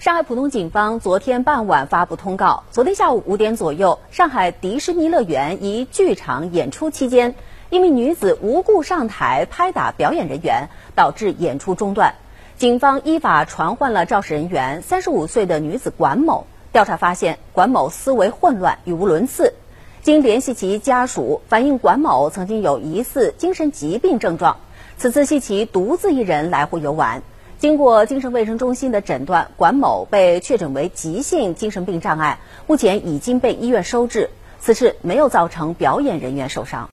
上海浦东警方昨天傍晚发布通告，昨天下午五点左右，上海迪士尼乐园一剧场演出期间，一名女子无故上台拍打表演人员，导致演出中断。警方依法传唤了肇事人员三十五岁的女子管某。调查发现，管某思维混乱，语无伦次。经联系其家属反映，管某曾经有疑似精神疾病症状，此次系其独自一人来沪游玩。经过精神卫生中心的诊断，管某被确诊为急性精神病障碍，目前已经被医院收治。此事没有造成表演人员受伤。